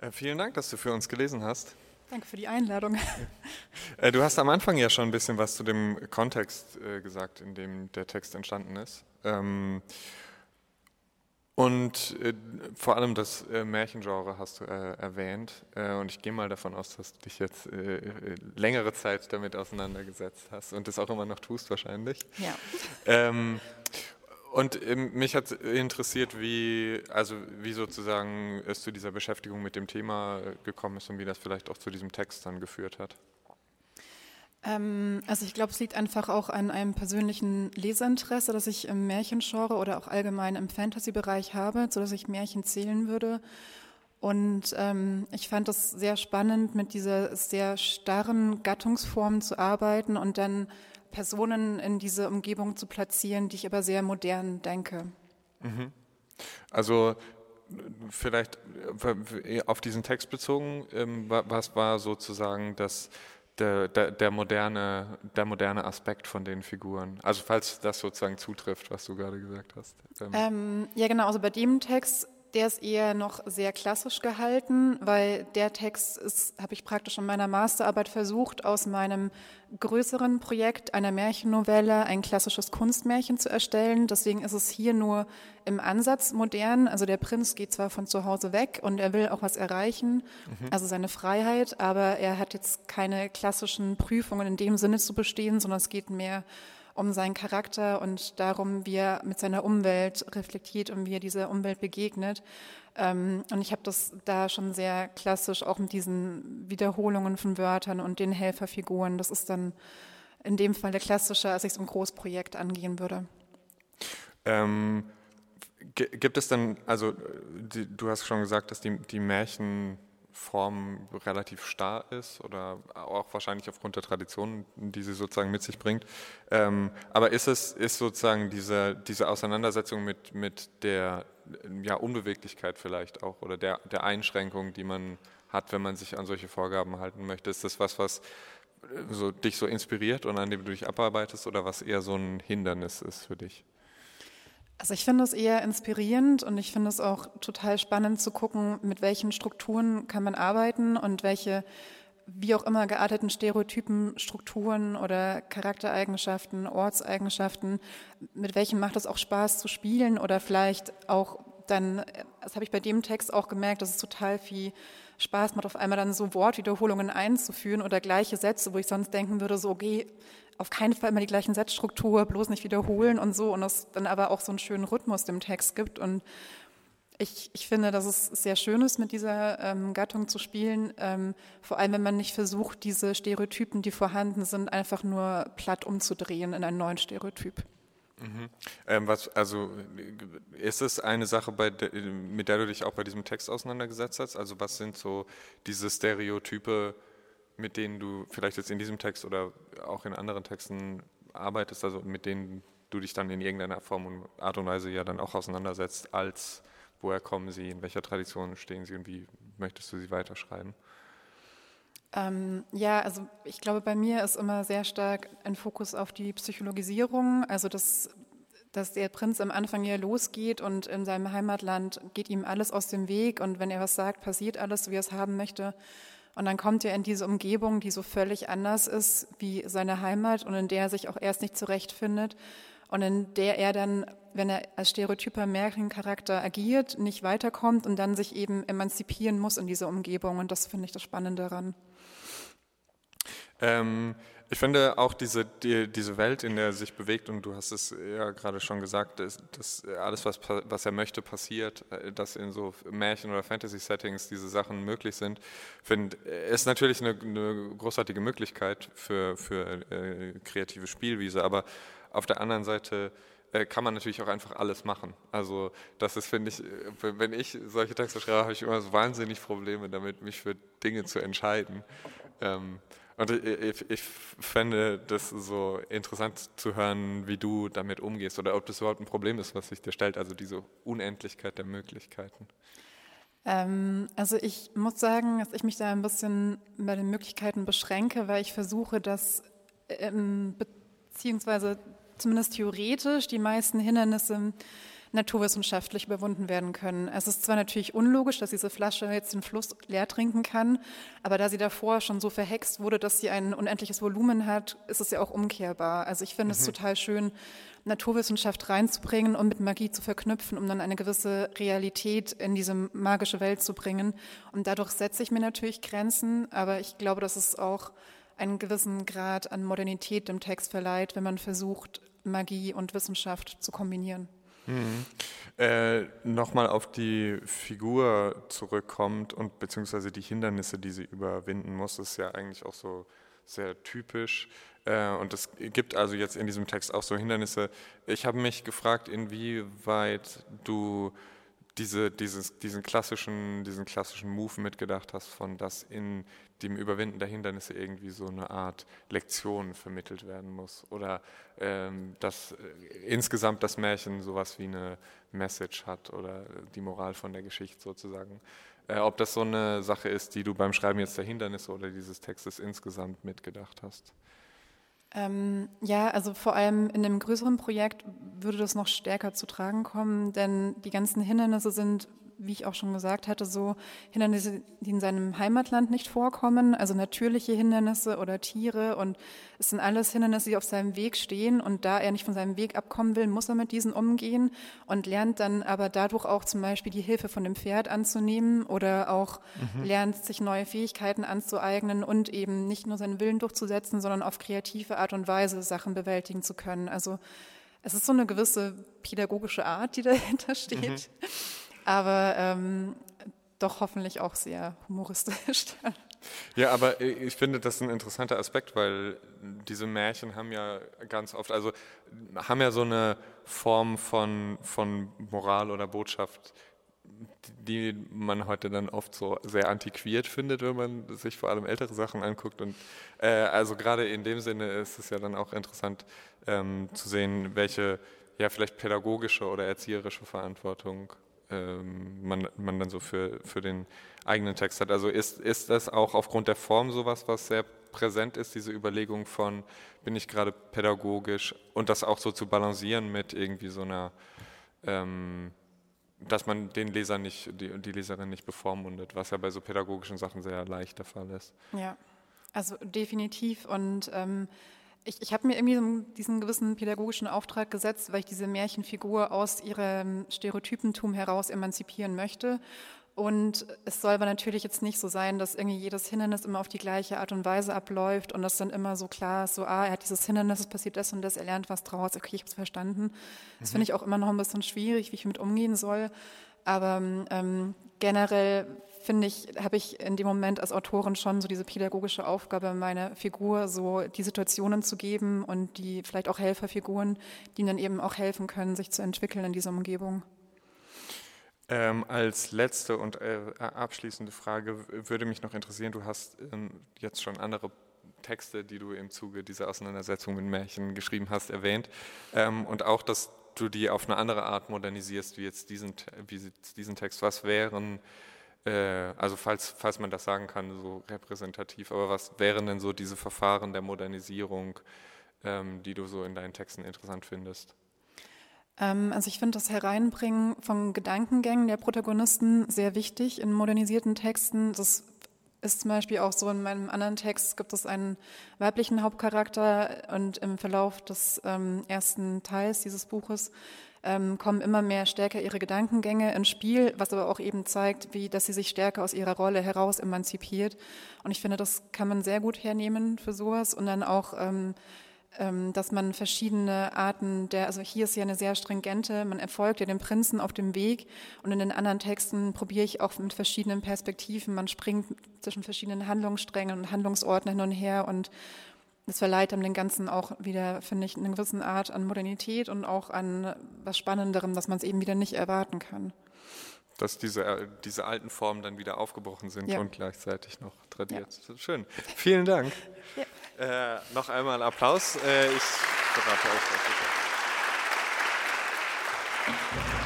Äh, vielen Dank, dass du für uns gelesen hast. Danke für die Einladung. Äh, du hast am Anfang ja schon ein bisschen was zu dem Kontext äh, gesagt, in dem der Text entstanden ist. Ähm, und vor allem das Märchengenre hast du äh, erwähnt. Äh, und ich gehe mal davon aus, dass du dich jetzt längere Zeit damit auseinandergesetzt hast und das auch immer noch tust wahrscheinlich. Ja. Und ähm, mich hat interessiert, wie, also wie sozusagen es zu dieser Beschäftigung mit dem Thema gekommen ist und wie das vielleicht auch zu diesem Text dann geführt hat. Ähm, also ich glaube, es liegt einfach auch an einem persönlichen Leserinteresse, das ich im Märchengenre oder auch allgemein im Fantasy-Bereich habe, sodass ich Märchen zählen würde. Und ähm, ich fand es sehr spannend, mit dieser sehr starren Gattungsform zu arbeiten und dann Personen in diese Umgebung zu platzieren, die ich aber sehr modern denke. Mhm. Also vielleicht äh, auf diesen Text bezogen, ähm, was war sozusagen das der, der, der, moderne, der moderne Aspekt von den Figuren. Also falls das sozusagen zutrifft, was du gerade gesagt hast. Ähm. Ähm, ja, genau. Also bei dem Text der ist eher noch sehr klassisch gehalten, weil der Text ist, habe ich praktisch in meiner Masterarbeit versucht, aus meinem größeren Projekt einer Märchennovelle ein klassisches Kunstmärchen zu erstellen. Deswegen ist es hier nur im Ansatz modern. Also der Prinz geht zwar von zu Hause weg und er will auch was erreichen, mhm. also seine Freiheit, aber er hat jetzt keine klassischen Prüfungen in dem Sinne zu bestehen, sondern es geht mehr um seinen Charakter und darum, wie er mit seiner Umwelt reflektiert und wie er dieser Umwelt begegnet. Ähm, und ich habe das da schon sehr klassisch auch mit diesen Wiederholungen von Wörtern und den Helferfiguren. Das ist dann in dem Fall der klassische, als ich es im Großprojekt angehen würde. Ähm, gibt es dann, also die, du hast schon gesagt, dass die, die Märchen Form relativ starr ist oder auch wahrscheinlich aufgrund der Tradition, die sie sozusagen mit sich bringt. Ähm, aber ist es ist sozusagen diese, diese Auseinandersetzung mit, mit der ja, Unbeweglichkeit vielleicht auch oder der, der Einschränkung, die man hat, wenn man sich an solche Vorgaben halten möchte? Ist das was, was so, dich so inspiriert und an dem du dich abarbeitest oder was eher so ein Hindernis ist für dich? Also ich finde es eher inspirierend und ich finde es auch total spannend zu gucken, mit welchen Strukturen kann man arbeiten und welche wie auch immer gearteten Stereotypen, Strukturen oder Charaktereigenschaften, Ortseigenschaften, mit welchen macht es auch Spaß zu spielen oder vielleicht auch dann, das habe ich bei dem Text auch gemerkt, dass es total viel Spaß macht, auf einmal dann so Wortwiederholungen einzuführen oder gleiche Sätze, wo ich sonst denken würde, so, okay, auf keinen Fall immer die gleichen Satzstruktur, bloß nicht wiederholen und so. Und es dann aber auch so einen schönen Rhythmus dem Text gibt. Und ich, ich finde, dass es sehr schön ist, mit dieser ähm, Gattung zu spielen, ähm, vor allem wenn man nicht versucht, diese Stereotypen, die vorhanden sind, einfach nur platt umzudrehen in einen neuen Stereotyp. Mhm. Ähm, was, also ist es eine Sache, de, mit der du dich auch bei diesem Text auseinandergesetzt hast? Also was sind so diese Stereotype, mit denen du vielleicht jetzt in diesem Text oder auch in anderen Texten arbeitest, also mit denen du dich dann in irgendeiner Form und Art und Weise ja dann auch auseinandersetzt, als woher kommen sie, in welcher Tradition stehen sie und wie möchtest du sie weiterschreiben? Ähm, ja, also ich glaube, bei mir ist immer sehr stark ein Fokus auf die Psychologisierung, also dass, dass der Prinz am Anfang ja losgeht und in seinem Heimatland geht ihm alles aus dem Weg und wenn er was sagt, passiert alles, wie er es haben möchte. Und dann kommt er in diese Umgebung, die so völlig anders ist wie seine Heimat und in der er sich auch erst nicht zurechtfindet und in der er dann, wenn er als stereotyper Märchencharakter agiert, nicht weiterkommt und dann sich eben emanzipieren muss in dieser Umgebung. Und das finde ich das Spannende daran. Ähm, ich finde auch diese, die, diese Welt, in der er sich bewegt, und du hast es ja gerade schon gesagt, dass, dass alles, was, was er möchte, passiert, äh, dass in so Märchen- oder Fantasy-Settings diese Sachen möglich sind, finde ist natürlich eine, eine, großartige Möglichkeit für, für äh, kreative Spielwiese, aber auf der anderen Seite äh, kann man natürlich auch einfach alles machen. Also das ist, finde ich, äh, wenn ich solche Texte schreibe, habe ich immer so wahnsinnig Probleme damit, mich für Dinge zu entscheiden. Ähm, und ich, ich fände das so interessant zu hören, wie du damit umgehst oder ob das überhaupt ein Problem ist, was sich dir stellt, also diese Unendlichkeit der Möglichkeiten. Ähm, also ich muss sagen, dass ich mich da ein bisschen bei den Möglichkeiten beschränke, weil ich versuche, dass ähm, beziehungsweise zumindest theoretisch die meisten Hindernisse naturwissenschaftlich überwunden werden können. Es ist zwar natürlich unlogisch, dass diese Flasche jetzt den Fluss leer trinken kann, aber da sie davor schon so verhext wurde, dass sie ein unendliches Volumen hat, ist es ja auch umkehrbar. Also ich finde mhm. es total schön, Naturwissenschaft reinzubringen und mit Magie zu verknüpfen, um dann eine gewisse Realität in diese magische Welt zu bringen. Und dadurch setze ich mir natürlich Grenzen, aber ich glaube, dass es auch einen gewissen Grad an Modernität dem Text verleiht, wenn man versucht, Magie und Wissenschaft zu kombinieren. Mhm. Äh, Nochmal auf die Figur zurückkommt und beziehungsweise die Hindernisse, die sie überwinden muss, ist ja eigentlich auch so sehr typisch. Äh, und es gibt also jetzt in diesem Text auch so Hindernisse. Ich habe mich gefragt, inwieweit du diese, dieses, diesen, klassischen, diesen klassischen Move mitgedacht hast, von dass in dem Überwinden der Hindernisse irgendwie so eine Art Lektion vermittelt werden muss. Oder ähm, dass äh, insgesamt das Märchen sowas wie eine Message hat oder die Moral von der Geschichte sozusagen. Äh, ob das so eine Sache ist, die du beim Schreiben jetzt der Hindernisse oder dieses Textes insgesamt mitgedacht hast. Ähm, ja, also vor allem in einem größeren Projekt würde das noch stärker zu tragen kommen, denn die ganzen Hindernisse sind wie ich auch schon gesagt hatte, so Hindernisse, die in seinem Heimatland nicht vorkommen, also natürliche Hindernisse oder Tiere und es sind alles Hindernisse, die auf seinem Weg stehen und da er nicht von seinem Weg abkommen will, muss er mit diesen umgehen und lernt dann aber dadurch auch zum Beispiel die Hilfe von dem Pferd anzunehmen oder auch mhm. lernt, sich neue Fähigkeiten anzueignen und eben nicht nur seinen Willen durchzusetzen, sondern auf kreative Art und Weise Sachen bewältigen zu können. Also es ist so eine gewisse pädagogische Art, die dahinter steht. Mhm aber ähm, doch hoffentlich auch sehr humoristisch. Ja, aber ich finde, das ein interessanter Aspekt, weil diese Märchen haben ja ganz oft, also haben ja so eine Form von, von Moral oder Botschaft, die man heute dann oft so sehr antiquiert findet, wenn man sich vor allem ältere Sachen anguckt. Und äh, also gerade in dem Sinne ist es ja dann auch interessant ähm, zu sehen, welche ja vielleicht pädagogische oder erzieherische Verantwortung ähm, man, man dann so für, für den eigenen Text hat. Also ist, ist das auch aufgrund der Form sowas, was sehr präsent ist, diese Überlegung von, bin ich gerade pädagogisch und das auch so zu balancieren mit irgendwie so einer, ähm, dass man den Leser nicht, die, die Leserin nicht bevormundet, was ja bei so pädagogischen Sachen sehr leicht der Fall ist. Ja, also definitiv und ähm, ich, ich habe mir irgendwie diesen gewissen pädagogischen Auftrag gesetzt, weil ich diese Märchenfigur aus ihrem Stereotypentum heraus emanzipieren möchte. Und es soll aber natürlich jetzt nicht so sein, dass irgendwie jedes Hindernis immer auf die gleiche Art und Weise abläuft und das dann immer so klar ist, so, ah, er hat dieses Hindernis, es passiert das und das, er lernt was draus, okay, ich habe es verstanden. Das mhm. finde ich auch immer noch ein bisschen schwierig, wie ich damit umgehen soll. Aber ähm, generell finde ich, habe ich in dem Moment als Autorin schon so diese pädagogische Aufgabe, meiner Figur so die Situationen zu geben und die vielleicht auch Helferfiguren, die ihnen dann eben auch helfen können, sich zu entwickeln in dieser Umgebung. Ähm, als letzte und äh, abschließende Frage würde mich noch interessieren, du hast ähm, jetzt schon andere Texte, die du im Zuge dieser Auseinandersetzung mit Märchen geschrieben hast, erwähnt. Ähm, und auch, dass du die auf eine andere Art modernisierst, wie jetzt diesen, wie diesen Text. Was wären also falls, falls man das sagen kann, so repräsentativ, aber was wären denn so diese Verfahren der Modernisierung, ähm, die du so in deinen Texten interessant findest? Ähm, also ich finde das Hereinbringen von Gedankengängen der Protagonisten sehr wichtig in modernisierten Texten. Das ist zum Beispiel auch so in meinem anderen Text gibt es einen weiblichen Hauptcharakter und im Verlauf des ähm, ersten Teils dieses Buches ähm, kommen immer mehr stärker ihre Gedankengänge ins Spiel, was aber auch eben zeigt, wie, dass sie sich stärker aus ihrer Rolle heraus emanzipiert. Und ich finde, das kann man sehr gut hernehmen für sowas. Und dann auch, ähm, ähm, dass man verschiedene Arten der, also hier ist ja eine sehr stringente, man erfolgt ja dem Prinzen auf dem Weg. Und in den anderen Texten probiere ich auch mit verschiedenen Perspektiven, man springt zwischen verschiedenen Handlungssträngen und Handlungsorten hin und her. Und das verleiht den Ganzen auch wieder, finde ich, eine gewisse Art an Modernität und auch an was Spannenderem, dass man es eben wieder nicht erwarten kann. Dass diese, äh, diese alten Formen dann wieder aufgebrochen sind ja. und gleichzeitig noch tradiert. Ja. Schön. Vielen Dank. Ja. Äh, noch einmal Applaus. Äh, ich berate euch.